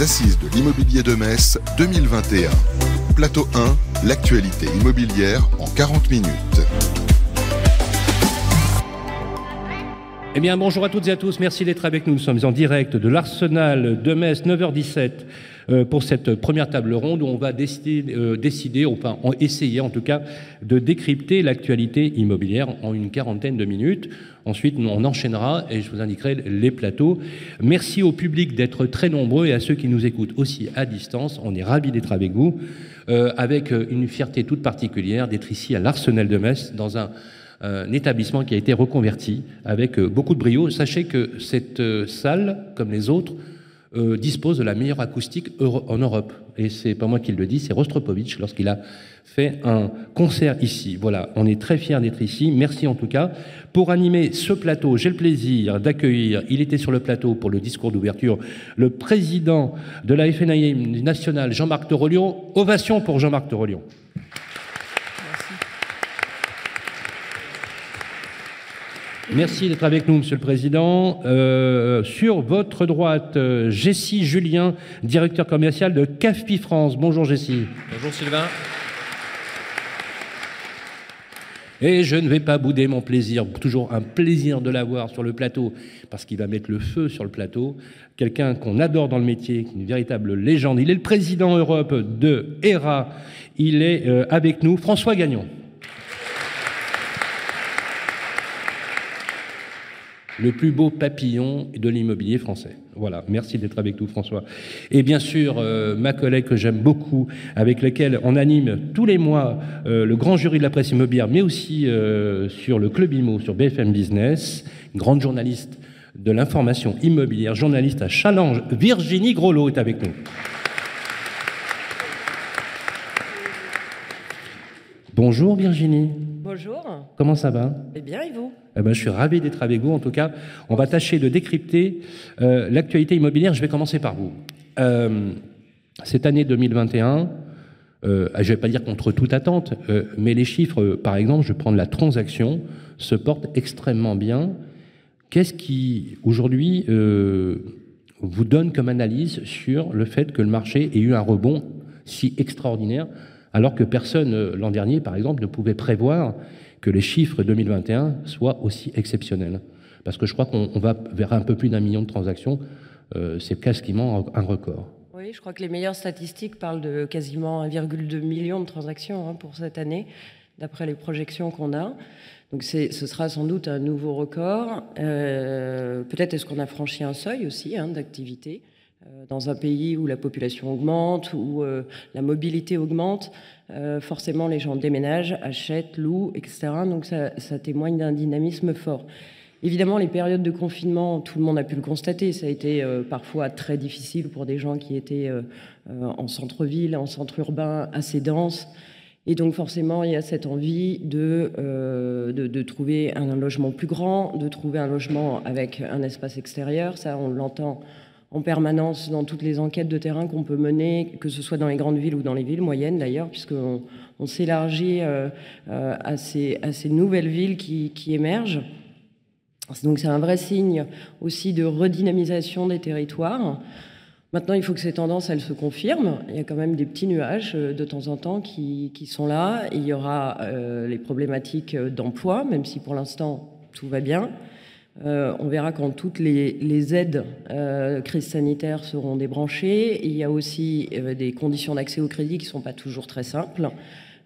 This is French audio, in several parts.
Assises de l'immobilier de Metz 2021. Plateau 1, l'actualité immobilière en 40 minutes. Eh bien, bonjour à toutes et à tous. Merci d'être avec nous. Nous sommes en direct de l'Arsenal de Metz, 9h17, euh, pour cette première table ronde où on va décider, euh, décider enfin, essayer en tout cas, de décrypter l'actualité immobilière en une quarantaine de minutes. Ensuite, on enchaînera et je vous indiquerai les plateaux. Merci au public d'être très nombreux et à ceux qui nous écoutent aussi à distance. On est ravis d'être avec vous, euh, avec une fierté toute particulière d'être ici à l'Arsenal de Metz dans un un établissement qui a été reconverti avec euh, beaucoup de brio. Sachez que cette euh, salle, comme les autres, euh, dispose de la meilleure acoustique en Europe. Et c'est pas moi qui le dis, c'est Rostropovitch lorsqu'il a fait un concert ici. Voilà, on est très fiers d'être ici. Merci en tout cas. Pour animer ce plateau, j'ai le plaisir d'accueillir, il était sur le plateau pour le discours d'ouverture, le président de la FNIA nationale, Jean-Marc Torolion. Ovation pour Jean-Marc Torolion. Merci d'être avec nous, Monsieur le Président. Euh, sur votre droite, euh, Jessie Julien, directeur commercial de CAFPI France. Bonjour Jessie. Bonjour Sylvain. Et je ne vais pas bouder mon plaisir, toujours un plaisir de l'avoir sur le plateau, parce qu'il va mettre le feu sur le plateau. Quelqu'un qu'on adore dans le métier, une véritable légende. Il est le président Europe de ERA. Il est euh, avec nous, François Gagnon. Le plus beau papillon de l'immobilier français. Voilà, merci d'être avec nous François. Et bien sûr, euh, ma collègue que j'aime beaucoup, avec laquelle on anime tous les mois euh, le grand jury de la presse immobilière, mais aussi euh, sur le Club Immo, sur BFM Business, grande journaliste de l'information immobilière, journaliste à Challenge, Virginie Grolot est avec nous. Bonjour Virginie. Bonjour. Comment ça va? Eh bien, et vous? Eh ben, Je suis ravi d'être avec vous. En tout cas, on va tâcher de décrypter euh, l'actualité immobilière. Je vais commencer par vous. Euh, cette année 2021, euh, je ne vais pas dire contre toute attente, mais les chiffres, par exemple, je vais prendre la transaction, se portent extrêmement bien. Qu'est-ce qui, aujourd'hui, vous donne comme analyse sur le fait que le marché ait eu un rebond si extraordinaire? Alors que personne euh, l'an dernier, par exemple, ne pouvait prévoir que les chiffres 2021 soient aussi exceptionnels. Parce que je crois qu'on va vers un peu plus d'un million de transactions, euh, c'est quasiment un record. Oui, je crois que les meilleures statistiques parlent de quasiment 1,2 million de transactions hein, pour cette année, d'après les projections qu'on a. Donc ce sera sans doute un nouveau record. Euh, peut-être est-ce qu'on a franchi un seuil aussi hein, d'activité. Euh, dans un pays où la population augmente, où euh, la mobilité augmente, euh, forcément les gens déménagent, achètent, louent, etc. Donc ça, témoigne d'un dynamisme fort. Évidemment, les périodes de confinement, tout le monde a pu le constater, ça a été parfois très difficile pour des gens qui étaient en centre-ville, en centre urbain assez dense. Et donc forcément, il y a cette envie de, de, de, trouver un logement plus grand, de trouver un logement avec un espace extérieur. Ça, on l'entend en permanence dans toutes les enquêtes de terrain qu'on peut mener, que ce soit dans les grandes villes ou dans les villes moyennes d'ailleurs, puisqu'on on, s'élargit euh, euh, à, ces, nouvelles villes qui, émergent. Donc c'est un vrai signe aussi de redynamisation des territoires. Maintenant, il faut que ces tendances, elles se confirment. Il y a quand même des petits nuages euh, de temps en temps qui sont là. il y aura les problématiques d'emploi, même si pour l'instant tout va bien. Euh, on verra quand toutes les, aides euh, crise sanitaire seront débranchées. Il y a aussi euh, des conditions d'accès au crédit qui ne sont pas toujours très simples.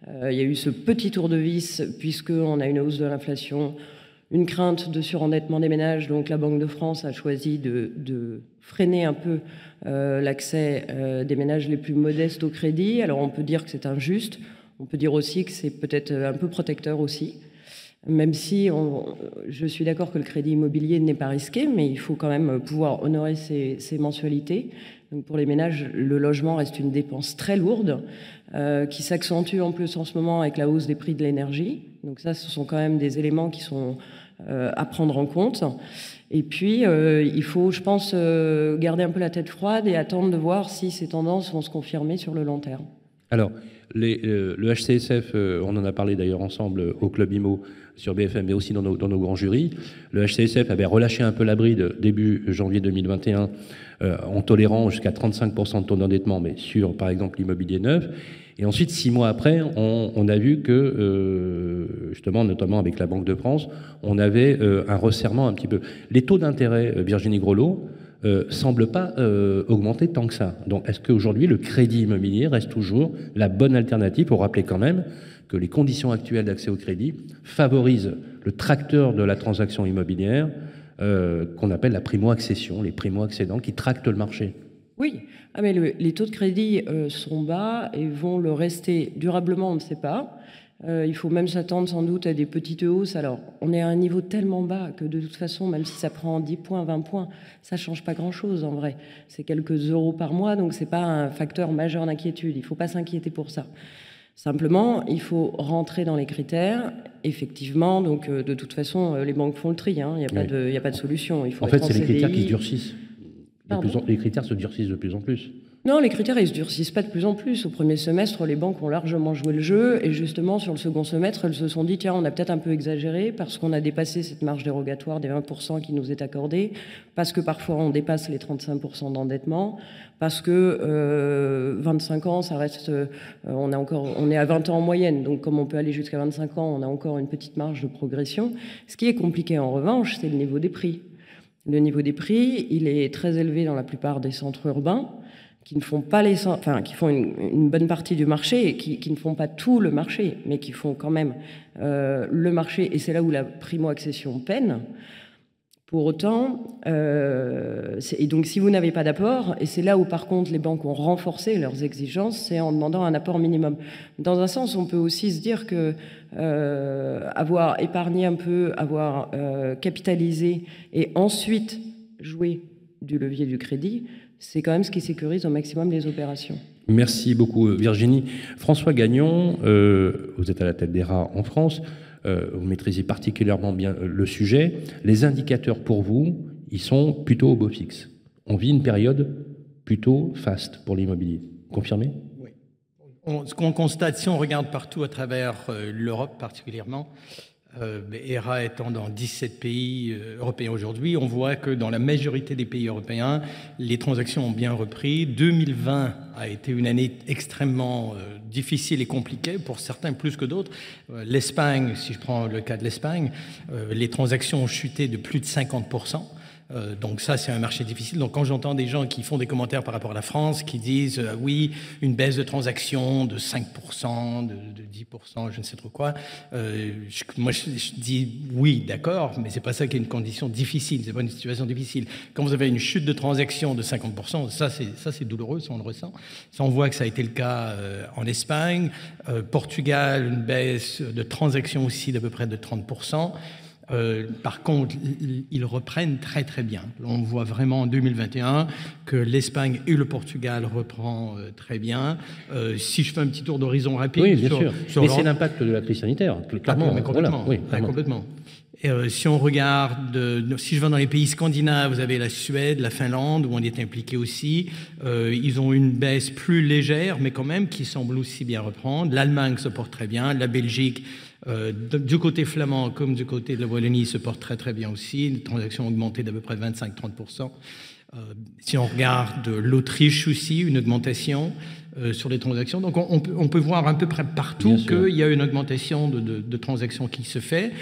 il y a eu ce petit tour de vis, puisqu'on a une hausse de l'inflation, une crainte de surendettement des ménages. Donc la Banque de France a choisi de, freiner un peu l'accès des ménages les plus modestes au crédit. Alors on peut dire que c'est injuste. On peut dire aussi que c'est peut-être un peu protecteur aussi même si je suis d'accord que le crédit immobilier n'est pas risqué, mais il faut quand même pouvoir honorer ses, mensualités. Donc pour les ménages, le logement reste une dépense très lourde, euh, qui s'accentue en plus en ce moment avec la hausse des prix de l'énergie. Donc ça, ce sont quand même des éléments qui sont euh, à prendre en compte. Et puis, euh, il faut, je pense, garder un peu la tête froide et attendre de voir si ces tendances vont se confirmer sur le long terme. Alors, le HCSF, on en a parlé d'ailleurs ensemble au Club IMO, sur BFM, mais aussi dans nos, grands jurys. Le HCSF avait relâché un peu la bride début janvier 2021 euh, en tolérant jusqu'à 35% de taux d'endettement, mais sur, par exemple, l'immobilier neuf. Et ensuite, six mois après, on, a vu que, euh, justement, notamment avec la Banque de France, on avait euh, un resserrement un petit peu. Les taux d'intérêt, Virginie Grelot, euh, semble pas augmenter tant que ça. Donc, est-ce qu'aujourd'hui, le crédit immobilier reste toujours la bonne alternative? Pour rappeler quand même que les conditions actuelles d'accès au crédit favorisent le tracteur de la transaction immobilière euh, qu'on appelle la primo-accession, les primo-accédants qui tractent le marché. Oui, ah, mais les taux de crédit euh, sont bas et vont le rester durablement, on ne sait pas. Euh, il faut même s'attendre sans doute à des petites hausses. Alors, on est à un niveau tellement bas que de toute façon, même si ça prend 10 points, 20 points, ça ne change pas grand-chose en vrai. C'est quelques euros par mois, donc ce n'est pas un facteur majeur d'inquiétude. Il ne faut pas s'inquiéter pour ça. Simplement, il faut rentrer dans les critères. Effectivement, donc euh, de toute façon, euh, les banques font le tri. Hein. Il n'y a, pas de, a pas de solution. Il faut en fait, c'est les critères qui durcissent. les critères se durcissent de plus en plus. Non, les critères, ils se durcissent pas de plus en plus. Au premier semestre, les banques ont largement joué le jeu. Et justement, sur le second semestre, elles se sont dit, tiens, on a peut-être un peu exagéré parce qu'on a dépassé cette marge dérogatoire des 20% qui nous est accordée, parce que parfois on dépasse les 35% d'endettement, parce que euh, 25 ans, ça reste, euh, on, a encore, on est à 20 ans en moyenne. Donc, comme on peut aller jusqu'à 25 ans, on a encore une petite marge de progression. Ce qui est compliqué en revanche, c'est le niveau des prix. Le niveau des prix, il est très élevé dans la plupart des centres urbains qui ne font pas les, enfin, qui font une, bonne partie du marché et qui, ne font pas tout le marché, mais qui font quand même euh, le marché. Et c'est là où la primo-accession peine. Pour autant, euh, et donc si vous n'avez pas d'apport, et c'est là où par contre les banques ont renforcé leurs exigences, c'est en demandant un apport minimum. Dans un sens, on peut aussi se dire que euh, avoir épargné un peu, avoir capitalisé et ensuite joué du levier du crédit, c'est quand même ce qui sécurise au maximum les opérations. Merci beaucoup Virginie. François Gagnon, euh, vous êtes à la tête des rats en France, euh, vous maîtrisez particulièrement bien euh, le sujet. Les indicateurs pour vous, ils sont plutôt au beau fixe. On vit une période plutôt faste pour l'immobilier. Confirmé? Oui. ce qu'on constate, si on regarde partout à travers l'Europe particulièrement, euh, ERA étant dans 17 pays euh, européens aujourd'hui, on voit que dans la majorité des pays européens, les transactions ont bien repris. 2020 a été une année extrêmement euh, difficile et compliquée, pour certains plus que d'autres. L'Espagne, si je prends le cas de l'Espagne, les transactions ont chuté de plus de 50%. Euh, donc ça, c'est un marché difficile. Donc quand j'entends des gens qui font des commentaires par rapport à la France, qui disent euh, oui, une baisse de transactions de 5%, de, 10%, je ne sais trop quoi, euh, moi je, dis oui, d'accord, mais c'est pas ça qui est une condition difficile, c'est pas une situation difficile. Quand vous avez une chute de transactions de 50%, ça c'est ça c'est douloureux, ça on le ressent. Ça on voit que ça a été le cas en Espagne, Portugal, une baisse de transactions aussi d'à peu près de 30%. Euh, par contre, ils reprennent très très bien. On voit vraiment en 2021 que l'Espagne et le Portugal reprend euh, très bien. Euh, si je fais un petit tour d'horizon rapide, oui, bien sûr. mais c'est l'impact de la crise sanitaire, clairement. Ah, complètement. oui, complètement. si on regarde, si je vais dans les pays scandinaves, vous avez la Suède, la Finlande, où on est impliqué aussi. ils ont une baisse plus légère, mais quand même qui semble aussi bien reprendre. L'Allemagne se porte très bien, la Belgique euh, du côté flamand comme du côté de la Wallonie se porte très très bien aussi. Les transactions ont augmenté d'à peu près 25-30%. Euh, si on regarde l'Autriche aussi, une augmentation euh, sur les transactions. Donc on, peut, voir à peu près partout qu'il y a une augmentation de, de transactions qui se fait.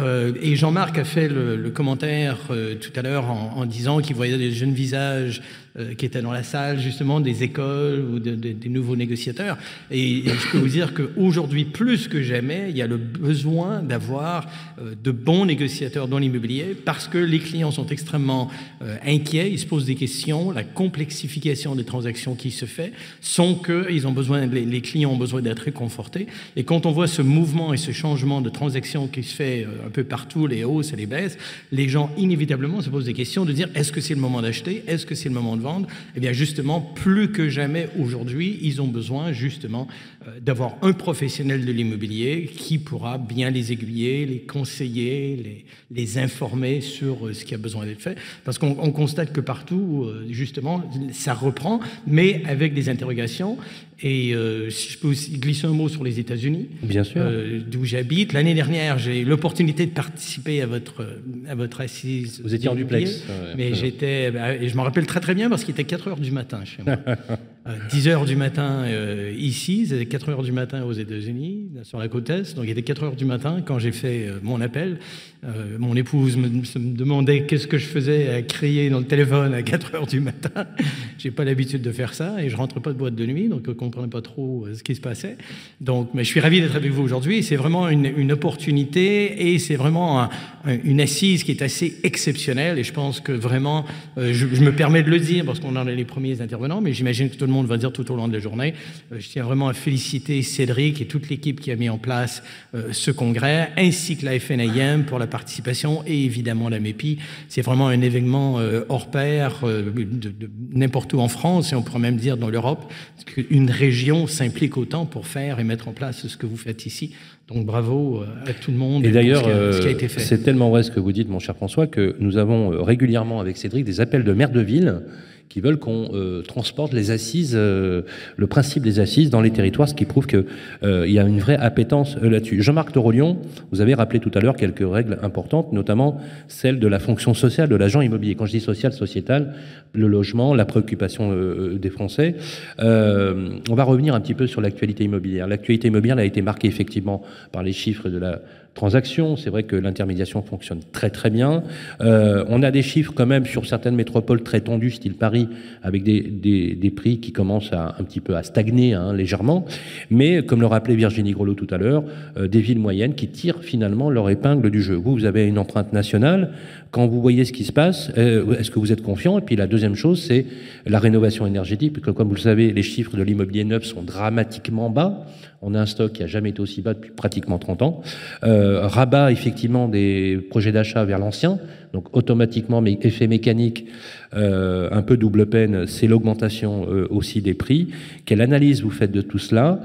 Euh, et Jean-Marc a fait le, commentaire euh, tout à l'heure en, disant qu'il voyait des jeunes visages euh, qui étaient dans la salle, justement, des écoles ou des nouveaux négociateurs. Et, je peux vous dire qu'aujourd'hui, plus que jamais, il y a le besoin d'avoir de bons négociateurs dans l'immobilier parce que les clients sont extrêmement inquiets, ils se posent des questions, la complexification des transactions qui se fait sont que ils ont besoin, les, les clients ont besoin d'être réconfortés. Et quand on voit ce mouvement et ce changement de transactions qui se fait un peu partout, les hausses et les baisses, les gens inévitablement se posent des questions de dire est-ce que c'est le moment d'acheter? Est-ce que c'est le moment de de vente, eh bien justement, plus que jamais aujourd'hui, ils ont besoin justement euh, d'avoir un professionnel de l'immobilier qui pourra bien les aiguiller, les conseiller, les, les informer sur euh, ce qui a besoin d'être fait. Parce qu'on constate que partout, euh, justement, ça reprend, mais avec des interrogations. Et si je peux aussi glisser un mot sur les États-Unis, bien sûr, d'où j'habite. L'année dernière, j'ai eu l'opportunité de participer à votre à votre assise. Vous étiez en duplex, mais j'étais, bah, et je m'en rappelle très très bien parce qu'il était 4 heures du matin chez moi. 10 heures du matin ici, c'était 4 heures du matin aux États-Unis, sur la côte Est. Donc il était 4 heures du matin quand j'ai fait euh, mon appel. Euh, mon épouse me, demandait qu'est-ce que je faisais à crier dans le téléphone à 4 heures du matin. J'ai pas l'habitude de faire ça et je rentre pas de boîte de nuit, donc je comprenais pas trop euh, ce qui se passait. Donc, je suis ravi d'être avec vous aujourd'hui. C'est vraiment une, opportunité et c'est vraiment une assise qui est assez exceptionnelle. Et je pense que vraiment, je, me permets de le dire parce qu'on en est les premiers intervenants, mais j'imagine que tout le monde va dire tout au long de la journée. je tiens vraiment à féliciter Cédric et toute l'équipe qui a mis en place euh, ce congrès, ainsi que la FNIM pour la participation et évidemment la MEPI. C'est vraiment un événement euh, hors pair euh, de, n'importe où en France et on pourrait même dire dans l'Europe qu'une région s'implique autant pour faire et mettre en place ce que vous faites ici. Donc bravo à tout le monde. Et d'ailleurs, c'est tellement vrai ce que vous dites, mon cher François, que nous avons régulièrement avec Cédric des appels de maires de ville qui veulent qu'on euh, transporte les assises, euh, le principe des assises dans les territoires, ce qui prouve qu'il euh, y a une vraie appétence là-dessus. Jean-Marc Torolion, vous avez rappelé tout à l'heure quelques règles importantes, notamment celle de la fonction sociale de l'agent immobilier. Quand je dis social, sociétal, le logement, la préoccupation des Français. on va revenir un petit peu sur l'actualité immobilière. L'actualité immobilière a été marquée effectivement par les chiffres de la transactions. C'est vrai que l'intermédiation fonctionne très très bien. Euh, on a des chiffres quand même sur certaines métropoles très tendues, style Paris, avec des, prix qui commencent à, un petit peu à stagner hein, légèrement. Mais comme le rappelait Virginie Grelot tout à l'heure, euh, des villes moyennes qui tirent finalement leur épingle du jeu. Vous, vous avez une empreinte nationale. Quand vous voyez ce qui se passe, euh, est-ce que vous êtes confiant? Et puis la deuxième chose, c'est la rénovation énergétique, puisque comme vous le savez, les chiffres de l'immobilier neuf sont dramatiquement bas. On a un stock qui a jamais été aussi bas depuis pratiquement 30 ans. Euh, rabat effectivement des projets d'achat vers l'ancien, donc automatiquement, effet mécanique, euh, un peu double peine, c'est l'augmentation aussi des prix. Quelle analyse vous faites de tout cela?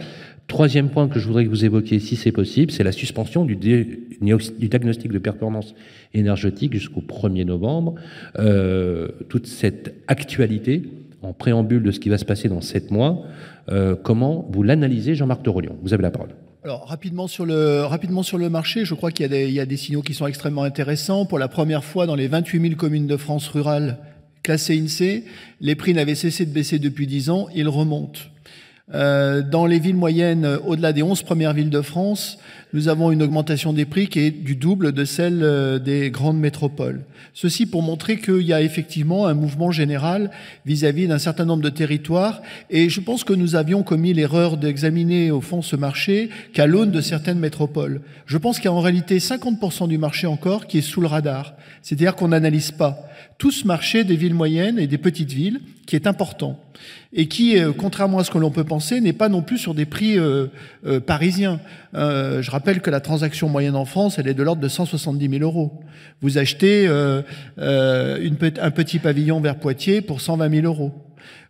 Troisième point que je voudrais que vous évoquiez, si c'est possible, c'est la suspension du, diagnostic de performance énergétique jusqu'au 1er novembre. Euh, toute cette actualité en préambule de ce qui va se passer dans sept mois, euh, comment vous l'analysez, Jean-Marc Torolion Vous avez la parole. Alors rapidement sur le rapidement sur le marché, je crois qu'il y, a des signaux qui sont extrêmement intéressants. Pour la première fois dans les 28 000 communes de France rurales classées INSEE, les prix n'avaient cessé de baisser depuis 10 ans, ils remontent. Euh, dans les villes moyennes, euh, au-delà des 11 premières villes de France, nous avons une augmentation des prix qui est du double de celle euh, des grandes métropoles. Ceci pour montrer qu'il y a effectivement un mouvement général vis-à-vis d'un certain nombre de territoires. Et je pense que nous avions commis l'erreur d'examiner au fond ce marché qu'à l'aune de certaines métropoles. Je pense qu'il y a en réalité 50% du marché encore qui est sous le radar. C'est-à-dire qu'on n'analyse pas tout ce marché des villes moyennes et des petites villes qui est important et qui, euh, contrairement à ce que l'on peut penser, n'est pas non plus sur des prix euh, parisiens. je rappelle que la transaction moyenne en France, elle est de l'ordre de 170 000 euros. Vous achetez une, un petit pavillon vers Poitiers pour 120 000 euros.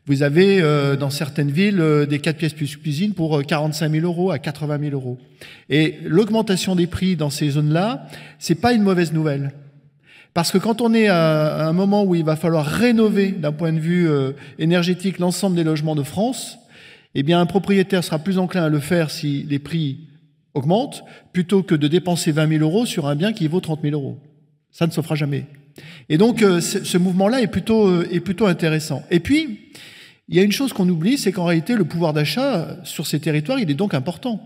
Vous avez dans certaines villes des 4 pièces plus cuisine pour 45 000 euros à 80 000 euros. Et l'augmentation des prix dans ces zones-là, c'est pas une mauvaise nouvelle. Parce que quand on est à un moment où il va falloir rénover d'un point de vue euh, énergétique l'ensemble des logements de France, eh bien un propriétaire sera plus enclin à le faire si les prix augmentent, plutôt que de dépenser 20 000 euros sur un bien qui vaut 30 000 euros. Ça ne se jamais. Et donc euh, ce mouvement-là est plutôt, euh, est plutôt intéressant. Et puis, il y a une chose qu'on oublie, c'est qu'en réalité, le pouvoir d'achat sur ces territoires, il est donc important.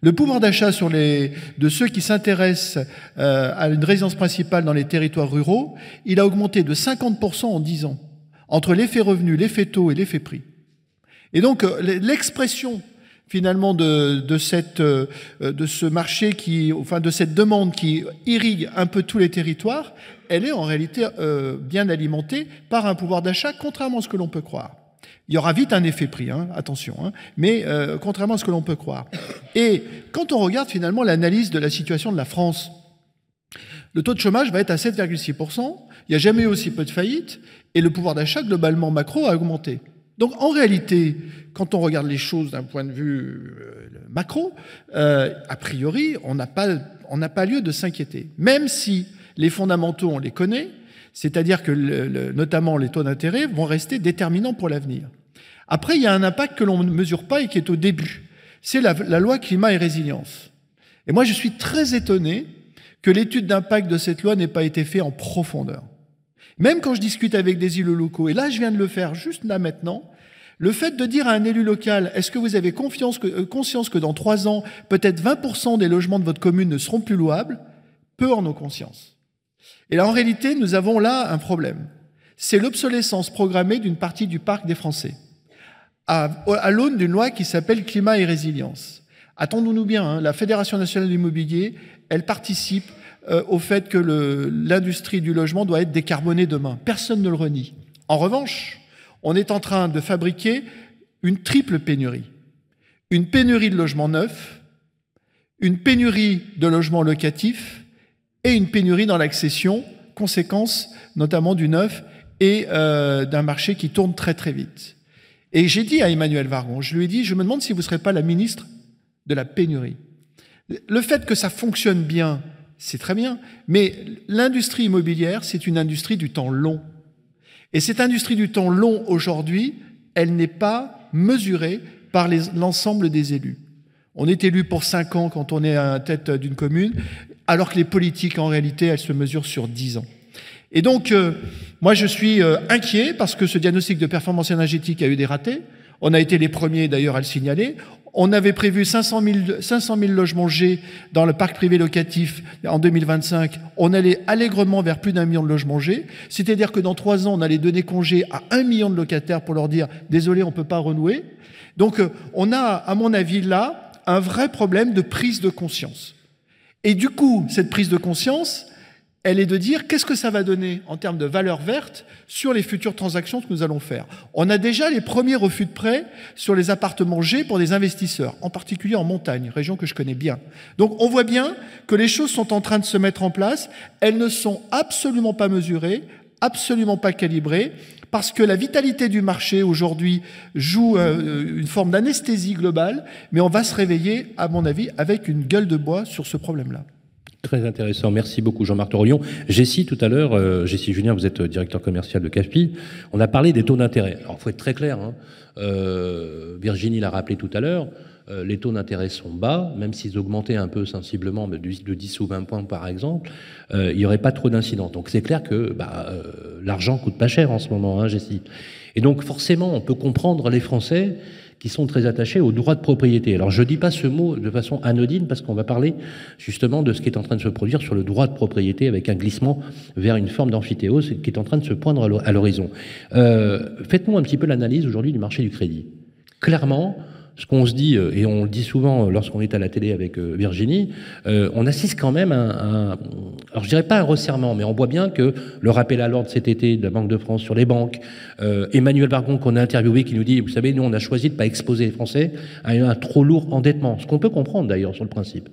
Le pouvoir d'achat sur les, de ceux qui s'intéressent euh, à une résidence principale dans les territoires ruraux, il a augmenté de 50% en 10 ans, entre l'effet revenu, l'effet taux et l'effet prix. Et donc l'expression finalement de, cette, euh, ce marché qui, enfin de cette demande qui irrigue un peu tous les territoires, elle est en réalité bien alimentée par un pouvoir d'achat, contrairement à ce que l'on peut croire. Il y aura vite un effet prix, hein, attention, hein, mais euh, contrairement à ce que l'on peut croire. Et quand on regarde finalement l'analyse de la situation de la France, le taux de chômage va être à 7,6%, il n'y a jamais eu aussi peu de faillites, et le pouvoir d'achat globalement macro a augmenté. Donc en réalité, quand on regarde les choses d'un point de vue euh, macro, euh, a priori, on n'a pas, lieu de s'inquiéter. Même si les fondamentaux, on les connaît, c'est-à-dire que notamment les taux d'intérêt vont rester déterminants pour l'avenir. Après, il y a un impact que l'on ne mesure pas et qui est au début. C'est la loi climat et résilience. Et moi, je suis très étonné que l'étude d'impact de cette loi n'ait pas été faite en profondeur. Même quand je discute avec des élus locaux, et là je viens de le faire juste là maintenant, le fait de dire à un élu local, est-ce que vous avez euh, conscience que dans trois ans, peut-être 20% des logements de votre commune ne seront plus louables, peu en ont conscience. Et là, en réalité, nous avons là un problème. C'est l'obsolescence programmée d'une partie du parc des Français, à, à l'aune d'une loi qui s'appelle Climat et Résilience. Attendons-nous bien, hein, la Fédération nationale de l'immobilier, elle participe euh, au fait que l'industrie du logement doit être décarbonée demain. Personne ne le renie. En revanche, on est en train de fabriquer une triple pénurie. Une pénurie de logements neufs, une pénurie de logements locatifs et une pénurie dans l'accession, conséquence notamment du neuf et euh, d'un marché qui tourne très très vite. Et j'ai dit à Emmanuel Vargon, je lui ai dit, je me demande si vous ne serez pas la ministre de la pénurie. Le fait que ça fonctionne bien, c'est très bien, mais l'industrie immobilière, c'est une industrie du temps long. Et cette industrie du temps long, aujourd'hui, elle n'est pas mesurée par l'ensemble des élus. On est élu pour cinq ans quand on est à la tête d'une commune, alors que les politiques, en réalité, elles se mesurent sur dix ans. Et donc, euh, moi, je suis euh, inquiet parce que ce diagnostic de performance énergétique a eu des ratés. On a été les premiers, d'ailleurs, à le signaler. On avait prévu 500 000, logements G dans le parc privé locatif en 2025. On allait allègrement vers plus d'un million de logements G. C'est-à-dire que dans trois ans, on allait donner congé à un million de locataires pour leur dire désolé, on ne peut pas renouer. Donc, euh, on a, à mon avis, là, un vrai problème de prise de conscience. Et du coup, cette prise de conscience, elle est de dire qu'est-ce que ça va donner en termes de valeur verte sur les futures transactions que nous allons faire. On a déjà les premiers refus de prêt sur les appartements G pour des investisseurs, en particulier en montagne, région que je connais bien. Donc on voit bien que les choses sont en train de se mettre en place, elles ne sont absolument pas mesurées, absolument pas calibrées, parce que la vitalité du marché aujourd'hui joue euh, une forme d'anesthésie globale, mais on va se réveiller, à mon avis, avec une gueule de bois sur ce problème-là. Très intéressant. Merci beaucoup, Jean-Marc Torion. Jessie, tout à l'heure, euh, Jessie Julien, vous êtes directeur commercial de CAFPI. On a parlé des taux d'intérêt. Alors, il faut être très clair. Hein. Euh, Virginie l'a rappelé tout à l'heure. Euh, les taux d'intérêt sont bas, même s'ils augmentaient un peu sensiblement de, 10 ou 20 points par exemple, il n'y aurait pas trop d'incidents. Donc c'est clair que bah, l'argent coûte pas cher en ce moment, hein, Jessie. Et donc forcément, on peut comprendre les Français qui sont très attachés au droit de propriété. Alors je ne dis pas ce mot de façon anodine parce qu'on va parler justement de ce qui est en train de se produire sur le droit de propriété avec un glissement vers une forme d'amphithéose qui est en train de se poindre à l'horizon. Euh, Faites-nous un petit peu l'analyse aujourd'hui du marché du crédit. Clairement, ce qu'on se dit, euh, et on le dit souvent euh, lorsqu'on est à la télé avec euh, Virginie, on assiste quand même à un, alors je dirais pas un resserrement, mais on voit bien que le rappel à l'ordre cet été de la Banque de France sur les banques, Emmanuel Vargon qu'on a interviewé qui nous dit, vous savez, nous on a choisi de pas exposer les Français à un, trop lourd endettement, ce qu'on peut comprendre d'ailleurs sur le principe.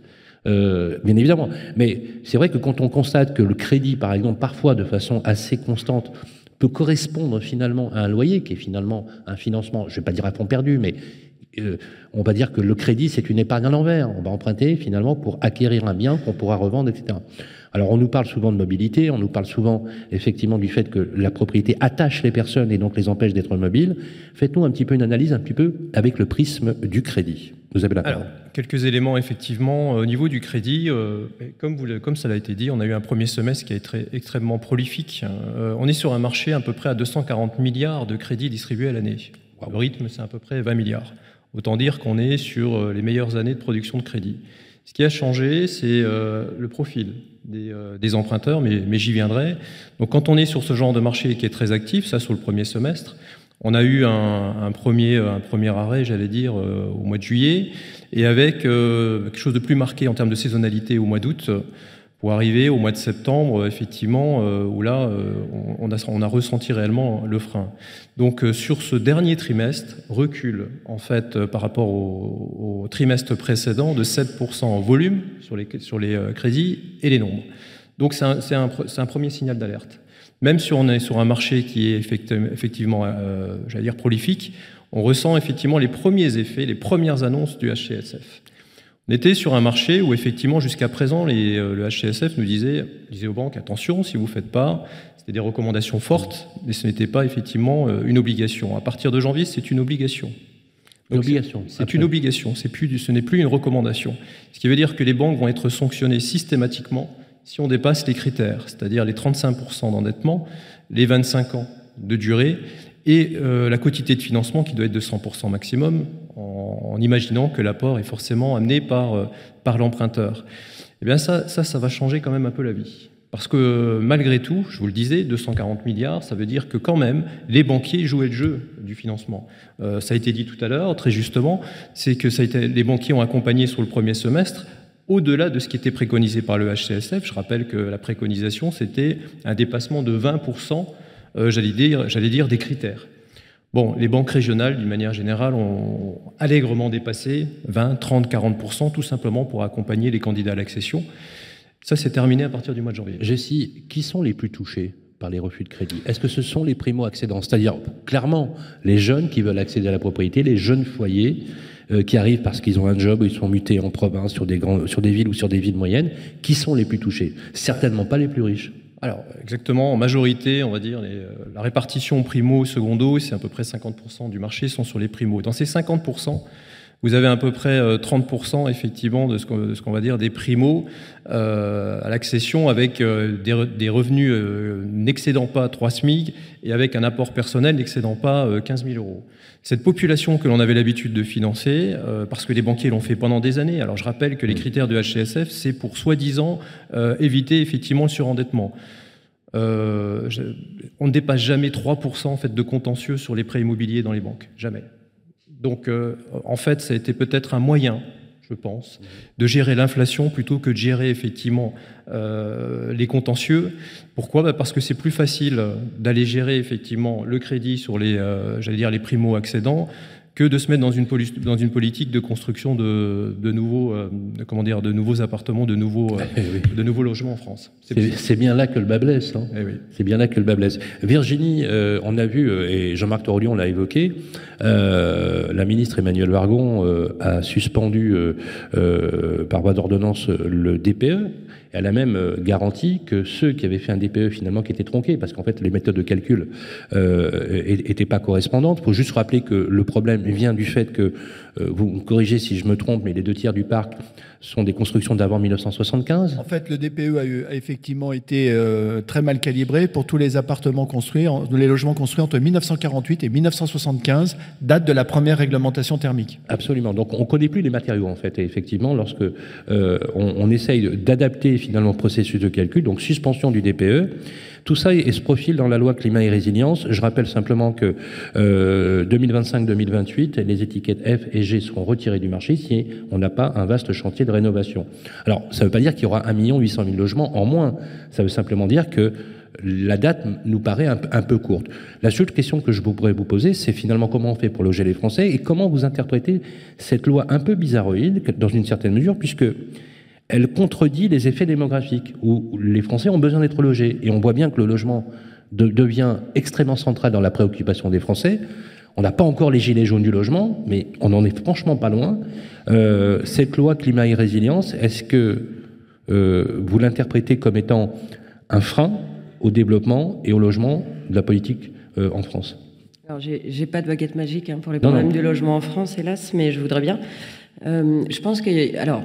bien évidemment. Mais c'est vrai que quand on constate que le crédit, par exemple, parfois de façon assez constante, peut correspondre finalement à un loyer, qui est finalement un financement, je ne vais pas dire à fond perdu, mais euh, on va dire que le crédit, c'est une épargne à l'envers. On va emprunter finalement pour acquérir un bien qu'on pourra revendre, etc. Alors on nous parle souvent de mobilité, on nous parle souvent effectivement du fait que la propriété attache les personnes et donc les empêche d'être mobiles. Faites-nous un petit peu une analyse un petit peu avec le prisme du crédit. Vous avez la parole. Alors, quelques éléments effectivement au niveau du crédit. Euh, comme, vous, comme ça l'a été dit, on a eu un premier semestre qui a été extrêmement prolifique. Euh, on est sur un marché à peu près à 240 milliards de crédits distribués à l'année. Le rythme, c'est à peu près 20 milliards. Autant dire qu'on est sur euh, les meilleures années de production de crédit. Ce qui a changé, c'est euh, le profil euh, des, emprunteurs, mais, j'y viendrai. Donc quand on est sur ce genre de marché qui est très actif, ça sur le premier semestre, on a eu un, premier, un premier arrêt, j'allais dire, au mois de juillet, et avec quelque chose de plus marqué en termes de saisonnalité au mois d'août, arriver au mois de septembre, effectivement, euh, où là, euh, on, a, ressenti réellement le frein. Donc, euh, sur ce dernier trimestre, recul, en fait, par rapport au, trimestre précédent, de 7% en volume sur les, crédits et les nombres. Donc, c'est un, premier signal d'alerte. même si on est sur un marché qui est effectivement, j'allais dire, prolifique, on ressent effectivement les premiers effets, les premières annonces du HCSF. On était sur un marché où effectivement jusqu'à présent les, euh, le HCSF nous disait, disait aux banques attention si vous ne faites pas, c'était des recommandations fortes, mais ce n'était pas effectivement euh, une obligation. À partir de janvier, c'est une obligation. Une obligation. C'est une obligation. Plus, ce n'est plus une recommandation. Ce qui veut dire que les banques vont être sanctionnées systématiquement si on dépasse les critères, c'est-à-dire les 35% d'endettement, les 25 ans de durée et euh, la quotité de financement qui doit être de 100% maximum, en, imaginant que l'apport est forcément amené par, euh, l'emprunteur. Eh bien ça, ça, va changer quand même un peu la vie. Parce que malgré tout, je vous le disais, 240 milliards, ça veut dire que quand même, les banquiers jouaient le jeu du financement. Euh, ça a été dit tout à l'heure, très justement, c'est que les banquiers ont accompagné sur le premier semestre au-delà de ce qui était préconisé par le HCSF. Je rappelle que la préconisation, c'était un dépassement de 20% euh, j'allais dire, des critères. Bon, les banques régionales, d'une manière générale, ont allègrement dépassé 20, 30, 40 tout simplement pour accompagner les candidats à l'accession. Ça, c'est terminé à partir du mois de janvier. Jessie, qui sont les plus touchés par les refus de crédit? Est-ce que ce sont les primo-accédants? C'est-à-dire, clairement, les jeunes qui veulent accéder à la propriété, les jeunes foyers euh, qui arrivent parce qu'ils ont un job, ils sont mutés en province, sur des, grands, sur des villes ou sur des villes moyennes, qui sont les plus touchés? Certainement pas les plus riches. Alors, exactement, en majorité, on va dire, euh, la répartition primo-secondo, c'est à peu près 50% du marché sont sur les primos. Dans ces 50%, vous avez à peu près 30% euh, effectivement de ce qu'on va dire des primos euh, à l'accession avec des, revenus n'excédant pas 3 SMIC et avec un apport personnel n'excédant pas 15 000 euros. Cette population que l'on avait l'habitude de financer, parce que les banquiers l'ont fait pendant des années, alors je rappelle que les critères de HCSF, c'est pour soi-disant éviter effectivement le surendettement. Euh, on ne dépasse jamais 3% en fait, de contentieux sur les prêts immobiliers dans les banques. Jamais. Donc, euh, en fait, ça a été peut-être un moyen, je pense, de gérer l'inflation plutôt que de gérer effectivement euh, les contentieux. Pourquoi? Bah, Parce que c'est plus facile d'aller gérer effectivement le crédit sur les, j'allais dire, les primo-accédants que de se mettre dans une, dans une politique de construction de, de nouveaux, euh, comment dire, de nouveaux appartements, de nouveaux, euh, eh de nouveaux logements en France. C'est bien là que le bas blesse. Hein. Eh C'est bien là que le bas blesse. Virginie, euh, on a vu, et Jean-Marc Torlion l'a évoqué, la ministre Emmanuelle Vargon a suspendu par voie d'ordonnance le DPE. Elle a même garanti que ceux qui avaient fait un DPE finalement qui était tronqué, parce qu'en fait les méthodes de calcul n'étaient pas correspondantes. Il faut juste rappeler que le problème vient du fait que, euh, vous me corrigez si je me trompe, mais les deux tiers du parc sont des constructions d'avant 1975 En fait, le DPE a, effectivement été euh, très mal calibré pour tous les appartements construits, les logements construits entre 1948 et 1975, date de la première réglementation thermique. Absolument. Donc on ne connaît plus les matériaux en fait. Et effectivement, lorsque euh, on, on, essaye d'adapter finalement le processus de calcul, donc suspension du DPE, tout ça est, se profile dans la loi climat et résilience. Je rappelle simplement que euh, 2025-2028, les étiquettes F et G seront retirées du marché si on n'a pas un vaste chantier de rénovation. Alors, ça ne veut pas dire qu'il y aura 1 800 000 logements en moins. Ça veut simplement dire que la date nous paraît un, peu courte. La seule question que je pourrais vous poser, c'est finalement comment on fait pour loger les Français et comment vous interprétez cette loi un peu bizarroïde, dans une certaine mesure, puisque elle contredit les effets démographiques, où les Français ont besoin d'être logés. Et on voit bien que le logement devient extrêmement central dans la préoccupation des Français. On n'a pas encore les gilets jaunes du logement, mais on n'en est franchement pas loin. Euh, cette loi climat et résilience, est-ce que euh, vous l'interprétez comme étant un frein au développement et au logement de la politique euh, en France? Alors, j'ai pas de baguette magique hein, pour les problèmes du logement en France, hélas, mais je voudrais bien. je pense que, alors,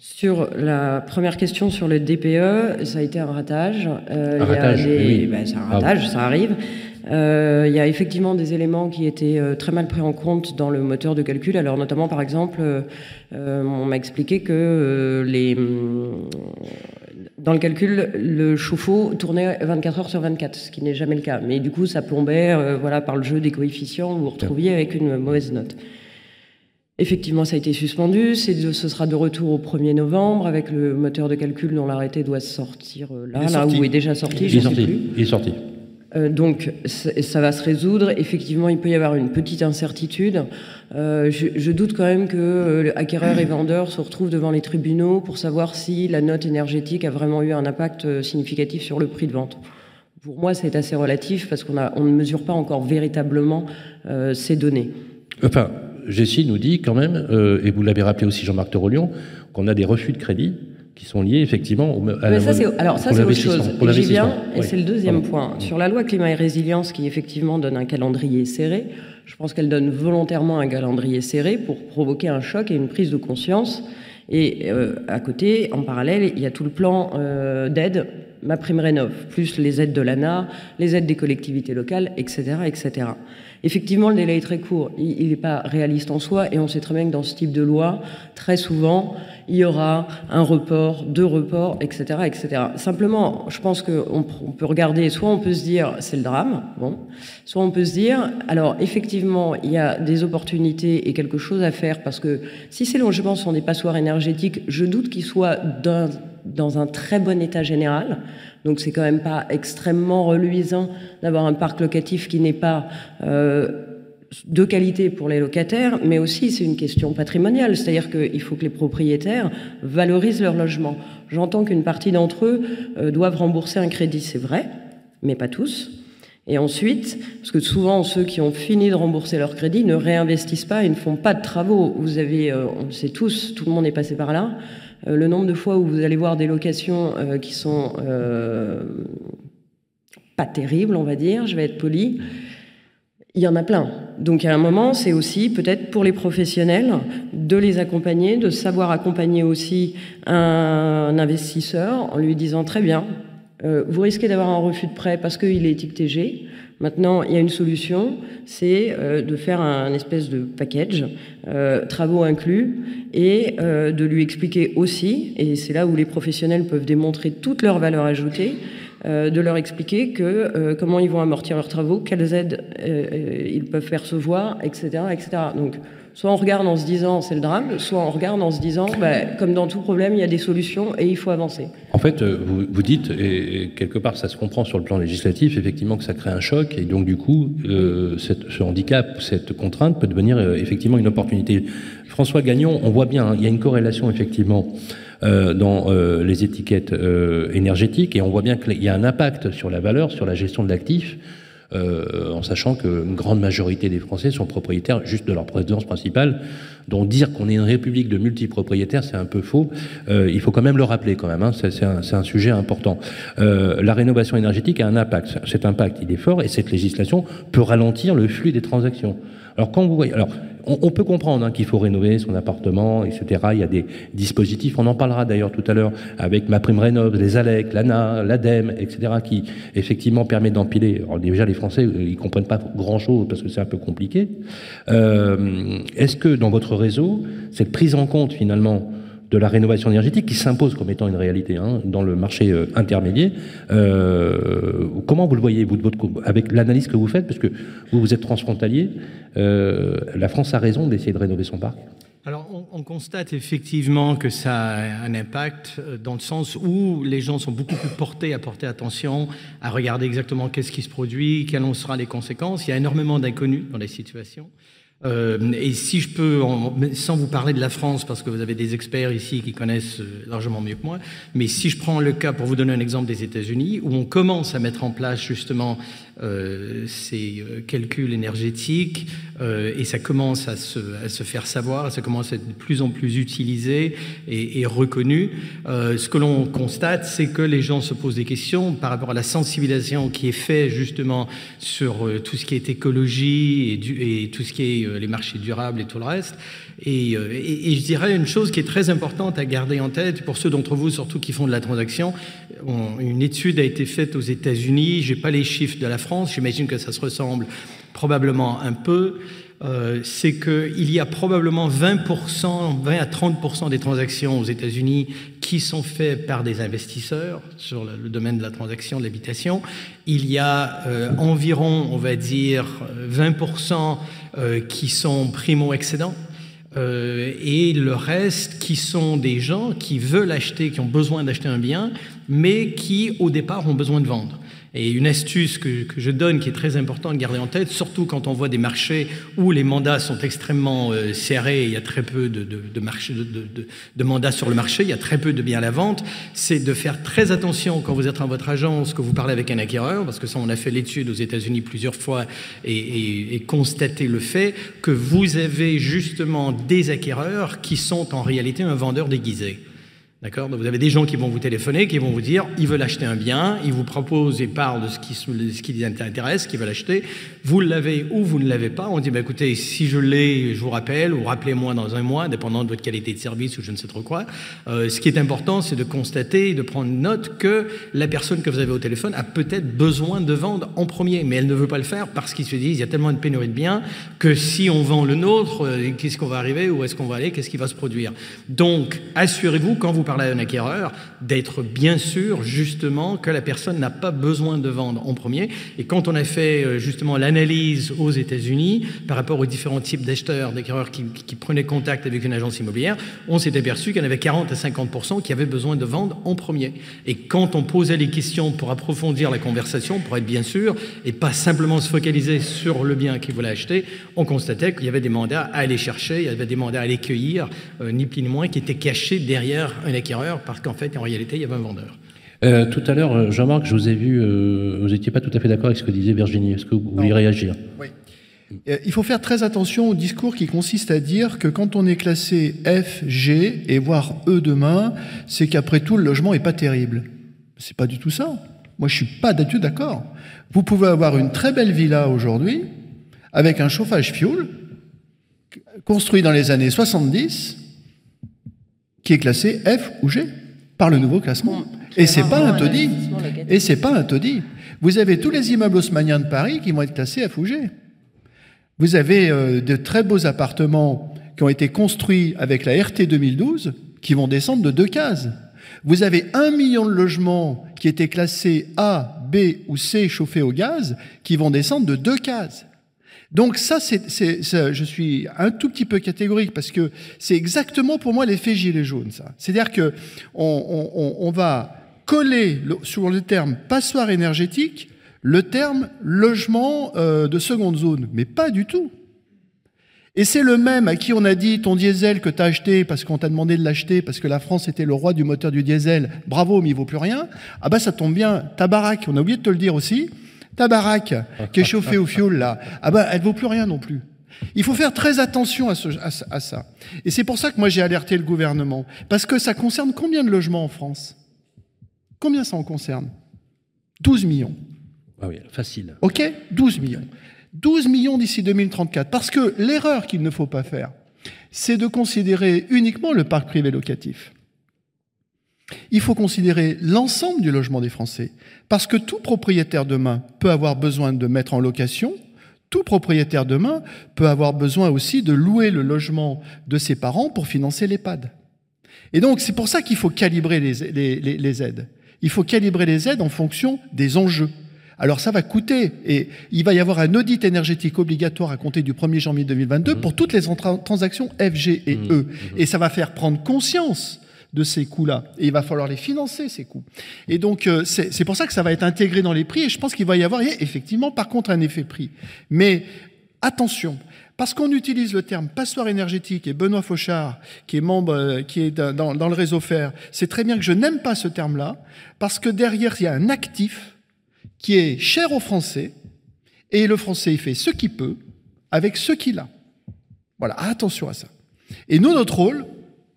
sur la première question sur le DPE, ça a été un ratage. Euh, un ratage, oui. Ben, c'est un ratage, ça arrive. Euh, il y a effectivement des éléments qui étaient euh, très mal pris en compte dans le moteur de calcul. Alors notamment, par exemple, on m'a expliqué que les, dans le calcul, le chauffe-eau tournait 24 heures sur 24, ce qui n'est jamais le cas. Mais du coup, ça plombait, voilà, par le jeu des coefficients, vous vous retrouviez avec une mauvaise note. Effectivement, ça a été suspendu. ce sera de retour au 1er novembre avec le moteur de calcul dont l'arrêté doit sortir euh, là, là où est déjà sorti. Il est sorti. Il est sorti. Euh, donc ça va se résoudre. Effectivement, il peut y avoir une petite incertitude. Euh, je, doute quand même que acquéreurs et vendeurs se retrouvent devant les tribunaux pour savoir si la note énergétique a vraiment eu un impact significatif sur le prix de vente. pour moi, c'est assez relatif parce qu'on on ne mesure pas encore véritablement ces données. Enfin, Jessie nous dit quand même, et vous l'avez rappelé aussi Jean-Marc Terolion, qu'on a des refus de crédit qui sont liés effectivement au, à la ça, Alors ça c'est autre chose. J'y viens, et c'est le deuxième point. Sur la loi climat et résilience qui effectivement donne un calendrier serré, je pense qu'elle donne volontairement un calendrier serré pour provoquer un choc et une prise de conscience. Et euh, à côté, en parallèle, il y a tout le plan euh, d'aide ma prime rénov, plus les aides de l'ANA, les aides des collectivités locales, etc., etc. Effectivement, le délai est très court. Il n'est pas réaliste en soi, et on sait très bien que dans ce type de loi, très souvent, il y aura un report, deux reports, etc., etc. Simplement, je pense qu'on peut regarder, soit on peut se dire c'est le drame, bon, soit on peut se dire alors effectivement il y a des opportunités et quelque chose à faire parce que si ces logements sont des passoires énergétiques, je doute qu'ils soient dans un très bon état général. Donc c'est quand même pas extrêmement reluisant d'avoir un parc locatif qui n'est pas euh, de qualité pour les locataires, mais aussi c'est une question patrimoniale, c'est-à-dire qu'il faut que les propriétaires valorisent leur logement. J'entends qu'une partie d'entre eux euh, doivent rembourser un crédit, c'est vrai, mais pas tous. Et ensuite, parce que souvent ceux qui ont fini de rembourser leur crédit ne réinvestissent pas et ne font pas de travaux. Vous avez, euh, on le sait tous, tout le monde est passé par là, le nombre de fois où vous allez voir des locations qui sont pas terribles, on va dire, je vais être poli il y en a plein. Donc à un moment, c'est aussi peut-être pour les professionnels de les accompagner, de savoir accompagner aussi un investisseur en lui disant très bien, euh, vous risquez d'avoir un refus de prêt parce qu'il est étiqueté G. Maintenant, il y a une solution, c'est euh, de faire un, espèce de package, euh, travaux inclus, et de lui expliquer aussi, et c'est là où les professionnels peuvent démontrer toute leur valeur ajoutée, euh, de leur expliquer que, euh, comment ils vont amortir leurs travaux, quelles aides euh, ils peuvent percevoir, etc., etc. Donc, soit on regarde en se disant c'est le drame, soit on regarde en se disant, bah, comme dans tout problème, il y a des solutions et il faut avancer. En fait, vous, vous dites, et, quelque part ça se comprend sur le plan législatif, effectivement que ça crée un choc, et donc du coup, cette, ce handicap, cette contrainte peut devenir effectivement une opportunité. François Gagnon, on voit bien, hein, il y a une corrélation effectivement euh, dans euh, les étiquettes euh, énergétiques et on voit bien qu'il y a un impact sur la valeur, sur la gestion de l'actif. En sachant qu'une grande majorité des Français sont propriétaires juste de leur présidence principale. Donc dire qu'on est une république de multipropriétaires, c'est un peu faux. il faut quand même le rappeler quand même. Hein, c'est un, un, sujet important. la rénovation énergétique a un impact. Cet impact, il est fort et cette législation peut ralentir le flux des transactions. Alors quand vous voyez, alors on, peut comprendre hein, qu'il faut rénover son appartement, etc. Il y a des dispositifs, on en parlera d'ailleurs tout à l'heure avec ma prime rénov, les ALEC, l'ANA, l'ADEME, etc. qui effectivement permet d'empiler. Alors déjà les Français, euh, ils comprennent pas grand-chose parce que c'est un peu compliqué. Euh, est-ce que dans votre réseau, cette prise en compte finalement de la rénovation énergétique qui s'impose comme étant une réalité hein, dans le marché euh, intermédiaire. Euh, comment vous le voyez, vous, avec l'analyse que vous faites, parce que vous, vous êtes transfrontalier, euh, la France a raison d'essayer de rénover son parc alors, on, constate effectivement que ça a un impact dans le sens où les gens sont beaucoup plus portés à porter attention, à regarder exactement qu'est-ce qui se produit, quelles en seront les conséquences. Il y a énormément d'inconnus dans les situations. Euh, et si je peux, sans vous parler de la France, parce que vous avez des experts ici qui connaissent euh, largement mieux que moi, mais si je prends le cas, pour vous donner un exemple des États-Unis, où on commence à mettre en place justement euh, ces euh, calculs énergétiques euh, et ça commence à se, à se, faire savoir, ça commence à être de plus en plus utilisé et, reconnu. ce que l'on constate, c'est que les gens se posent des questions par rapport à la sensibilisation qui est faite justement sur tout ce qui est écologie et, tout ce qui est les marchés durables et tout le reste. Et, je dirais une chose qui est très importante à garder en tête pour ceux d'entre vous surtout qui font de la transaction. une étude a été faite aux États-Unis. J'ai pas les chiffres de la France j'imagine que ça se ressemble probablement un peu, euh, c'est qu'il y a probablement 20%, 20 à 30% des transactions aux États-Unis qui sont faites par des investisseurs sur le, domaine de la transaction de l'habitation. Il y a euh, environ, on va dire, 20% euh, qui sont primo-excédents. et le reste qui sont des gens qui veulent acheter, qui ont besoin d'acheter un bien, mais qui au départ ont besoin de vendre. Et une astuce que, je donne qui est très importante de garder en tête, surtout quand on voit des marchés où les mandats sont extrêmement euh, serrés, il y a très peu de, mandats sur le marché, il y a très peu de biens à la vente, c'est de faire très attention quand vous êtes dans votre agence, que vous parlez avec un acquéreur, parce que ça on a fait l'étude aux États-Unis plusieurs fois et, et constaté le fait que vous avez justement des acquéreurs qui sont en réalité un vendeur déguisé. D'accord Vous avez des gens qui vont vous téléphoner, qui vont vous dire ils veulent acheter un bien, ils vous proposent et parlent de ce qui, ce qui les intéresse, qu'ils veulent acheter. Vous l'avez ou vous ne l'avez pas. On dit bah, écoutez, si je l'ai, je vous rappelle, ou rappelez-moi dans un mois, dépendant de votre qualité de service ou je ne sais trop quoi. Euh, ce qui est important, c'est de constater, de prendre note que la personne que vous avez au téléphone a peut-être besoin de vendre en premier, mais elle ne veut pas le faire parce qu'ils se disent il y a tellement de pénurie de biens que si on vend le nôtre, euh, qu'est-ce qu'on va arriver, où est-ce qu'on va aller, qu'est-ce qui va se produire? Donc, assurez-vous quand vous à un acquéreur, d'être bien sûr justement que la personne n'a pas besoin de vendre en premier. Et quand on a fait euh, justement l'analyse aux États-Unis par rapport aux différents types d'acheteurs, d'acquéreurs qui, prenaient contact avec une agence immobilière, on s'est aperçu qu'il y en avait 40 à 50 qui avaient besoin de vendre en premier. Et quand on posait les questions pour approfondir la conversation, pour être bien sûr, et pas simplement se focaliser sur le bien qu'ils voulaient acheter, on constatait qu'il y avait des mandats à aller chercher, il y avait des mandats à aller cueillir, euh, ni plus ni moins, qui étaient cachés derrière un acquéreur parce qu'en fait, en réalité, il y avait un vendeur. Euh, tout à l'heure, euh, Jean-Marc, je vous ai vu, euh, vous n'étiez pas tout à fait d'accord avec ce que disait Virginie. Est-ce que vous voulez réagir? Oui. Il faut faire très attention au discours qui consiste à dire que quand on est classé F, G et voire E demain, c'est qu'après tout, le logement n'est pas terrible. C'est pas du tout ça. Moi, je suis pas du tout d'accord. Vous pouvez avoir une très belle villa aujourd'hui avec un chauffage fioul construit dans les années 70 qui est classé F ou G par le nouveau classement. Et c'est pas un taudis. Et c'est pas un taudis. Vous avez tous les immeubles haussmanniens de Paris qui vont être classés F ou G. Vous avez euh, de très beaux appartements qui ont été construits avec la RT 2012 qui vont descendre de deux cases. Vous avez un million de logements qui étaient classés A, B ou C chauffés au gaz qui vont descendre de deux cases. Donc ça, je suis un tout petit peu catégorique parce que c'est exactement pour moi l'effet gilet jaune. Ça, c'est-à-dire que on, va coller sur le terme passoire énergétique le terme logement euh, de seconde zone, mais pas du tout. Et c'est le même à qui on a dit ton diesel que tu as acheté parce qu'on t'a demandé de l'acheter parce que la France était le roi du moteur du diesel, bravo, mais il vaut plus rien. Ah bah ça tombe bien, ta baraque, on a oublié de te le dire aussi, ta baraque qui est chauffée au fioul là, ah ben elle vaut plus rien non plus. Il faut faire très attention à, à ça. Et c'est pour ça que moi j'ai alerté le gouvernement. Parce que ça concerne combien de logements en France? Combien ça en concerne? 12 millions. Ah oui, facile. OK? 12 millions. 12 millions d'ici 2034. Parce que l'erreur qu'il ne faut pas faire, c'est de considérer uniquement le parc privé locatif. Il faut considérer l'ensemble du logement des Français, parce que tout propriétaire demain peut avoir besoin de mettre en location, tout propriétaire demain peut avoir besoin aussi de louer le logement de ses parents pour financer l'EHPAD. Et donc c'est pour ça qu'il faut calibrer les, aides. Il faut calibrer les aides en fonction des enjeux. Alors ça va coûter, et il va y avoir un audit énergétique obligatoire à compter du 1er janvier 2022 mmh. pour toutes les transactions FG et mmh. E. Mmh. Et ça va faire prendre conscience de ces coûts-là. Et il va falloir les financer, ces coûts. Et donc, euh, c'est pour ça que ça va être intégré dans les prix. Et je pense qu'il va y avoir effectivement, par contre, un effet prix. Mais attention, parce qu'on utilise le terme passoire énergétique, et Benoît Fauchard, qui est membre, euh, qui est dans, le réseau FER, c'est très bien que je n'aime pas ce terme-là, parce que derrière, il y a un actif qui est cher aux Français, et le Français, il fait ce qu'il peut avec ce qu'il a. Voilà, attention à ça. Et nous, notre rôle,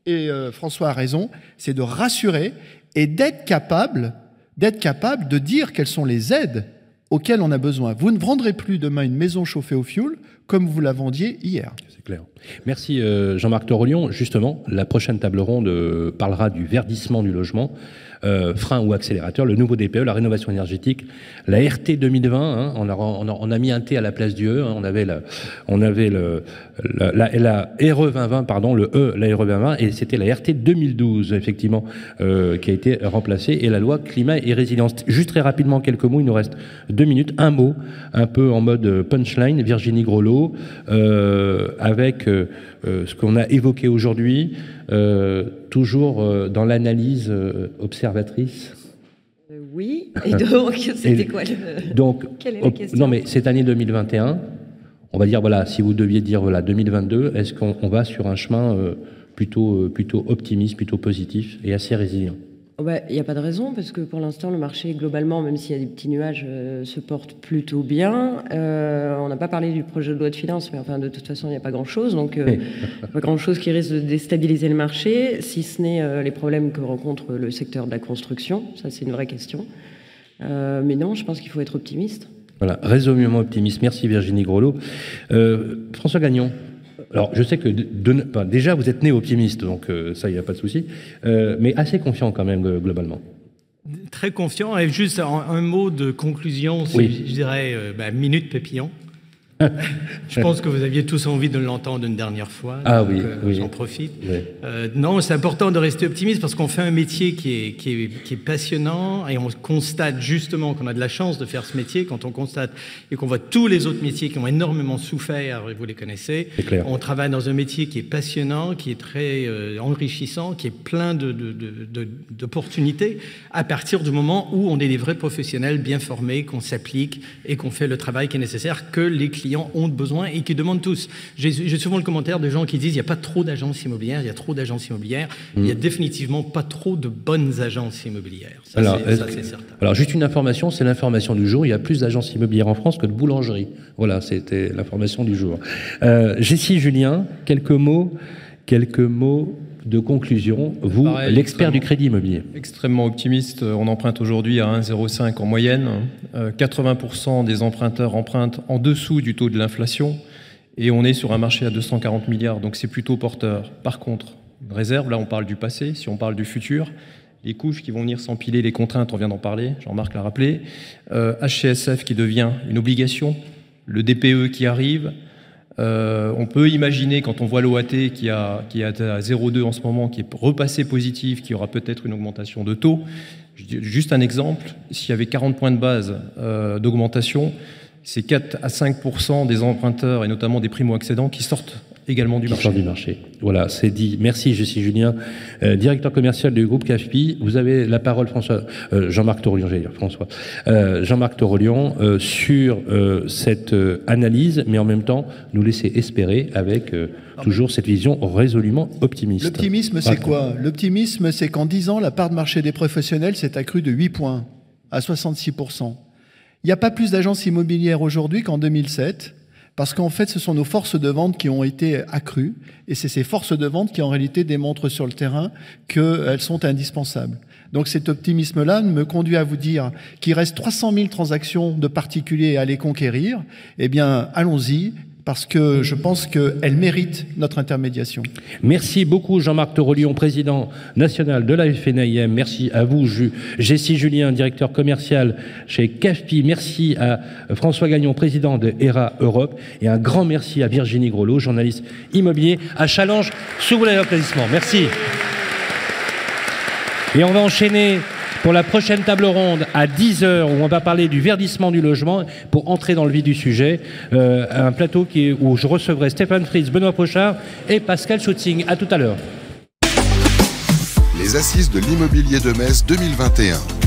et euh, François a raison, c'est de rassurer et d'être capable, d'être capable de dire quelles sont les aides auxquelles on a besoin. Vous ne vendrez plus demain une maison chauffée au fioul comme vous la vendiez hier. C'est clair. Merci euh, Jean-Marc Torolion. Justement, la prochaine table ronde euh, parlera du verdissement du logement. Euh, frein ou accélérateur, le nouveau DPE, la rénovation énergétique, la RT 2020, hein, on, a, mis un T à la place du E, hein, on avait, la, RE 2020, pardon, le E, la RE 2020, et c'était la RT 2012, effectivement, euh, qui a été remplacée, et la loi climat et résilience. Juste très rapidement, quelques mots, il nous reste deux minutes, un mot, un peu en mode punchline, Virginie Grolot, euh, avec euh, ce qu'on a évoqué aujourd'hui, toujours dans l'analyse observatrice. Oui, et donc, c'était quoi le... Donc, Quelle est la question non, mais cette année 2021, on va dire, voilà, si vous deviez dire, voilà, 2022, est-ce qu'on va sur un chemin euh, plutôt, euh, plutôt optimiste, plutôt positif et assez résilient? Il n'y bah, a pas de raison, parce que pour l'instant, le marché, globalement, même s'il y a des petits nuages, euh, se porte plutôt bien. Euh, on n'a pas parlé du projet de loi de finances, mais enfin, de toute façon, il n'y a pas grand-chose. Donc, euh, pas grand-chose qui risque de déstabiliser le marché, si ce n'est les problèmes que rencontre le secteur de la construction. Ça, c'est une vraie question. mais non, je pense qu'il faut être optimiste. Voilà, résolument optimiste. Merci Virginie Grelot. François Gagnon, alors, je sais que déjà, vous êtes né optimiste, donc euh, ça, il n'y a pas de souci, euh, mais assez confiant quand même, globalement. Très confiant. Et juste un, mot de conclusion, je dirais, euh, bah, minute pépillon. Je pense que vous aviez tous envie de l'entendre une dernière fois. Ah oui, euh, J'en profite. Euh, non, c'est important de rester optimiste parce qu'on fait un métier qui est, qui, est, qui est, passionnant et on constate justement qu'on a de la chance de faire ce métier quand on constate et qu'on voit tous les autres métiers qui ont énormément souffert, et vous les connaissez. On travaille dans un métier qui est passionnant, qui est très euh, enrichissant, qui est plein d'opportunités de, de, à partir du moment où on est des vrais professionnels bien formés, qu'on s'applique et qu'on fait le travail qui est nécessaire, que les clients ont besoin et qui demandent tous. J'ai souvent le commentaire de gens qui disent il n'y a pas trop d'agences immobilières, il y a trop d'agences immobilières, il n'y a mm. définitivement pas trop de bonnes agences immobilières. Ça, alors, c'est certain. Alors, juste une information, c'est l'information du jour. Il y a plus d'agences immobilières en France que de boulangeries. Voilà, c'était l'information du jour. Euh, Jessie Julien, quelques mots, quelques mots de conclusion, vous, l'expert du crédit immobilier Extrêmement optimiste. On emprunte aujourd'hui à 1,05 en moyenne. 80% euh, des emprunteurs empruntent en dessous du taux de l'inflation. Et on est sur un marché à 240 milliards, donc c'est plutôt porteur. Par contre, une réserve, là on parle du passé, si on parle du futur, les couches qui vont venir s'empiler, les contraintes, on vient d'en parler, Jean-Marc l'a rappelé, euh, HCSF qui devient une obligation, le DPE qui arrive, euh, on peut imaginer, quand on voit l'OAT qui, qui est à 0,2 en ce moment, qui est repassé positif, qu'il y aura peut-être une augmentation de taux. Juste un exemple, s'il y avait 40 points de base euh, d'augmentation, c'est 4 à 5 des emprunteurs, et notamment des primo-accédants, qui sortent également du marché. du marché. Voilà, c'est dit. Merci, je suis Julien, euh, directeur commercial du groupe CAFPI. Vous avez la parole, François, euh, Jean-Marc Torolion, j'allais dire François, euh, Jean-Marc Torolion, sur cette analyse, mais en même temps nous laisser espérer avec toujours cette vision résolument optimiste. L'optimisme, c'est quoi? L'optimisme, c'est qu'en 10 ans, la part de marché des professionnels s'est accrue de 8 points à 66 Il n'y a pas plus d'agences immobilières aujourd'hui qu'en 2007. Parce qu'en fait, ce sont nos forces de vente qui ont été accrues, et c'est ces forces de vente qui en réalité démontrent sur le terrain qu'elles sont indispensables. Donc cet optimisme-là me conduit à vous dire qu'il reste 300 000 transactions de particuliers à les conquérir. Eh bien, allons-y, parce que je pense qu'elle mérite notre intermédiation. Merci beaucoup Jean-Marc Torolion, président national de la FNIM. Merci à vous, Jessie Julien, directeur commercial chez CAFPI. Merci à François Gagnon, président de ERA Europe. Et un grand merci à Virginie Grolot, journaliste immobilier à Challenge. Sous vos applaudissements. Merci. Et on va enchaîner pour la prochaine table ronde à 10h où on va parler du verdissement du logement pour entrer dans le vif du sujet. Euh, un plateau où je recevrai Stéphane Fritz, Benoît Pochard et Pascal Schutting. À tout à l'heure. Les assises de l'immobilier de Metz 2021.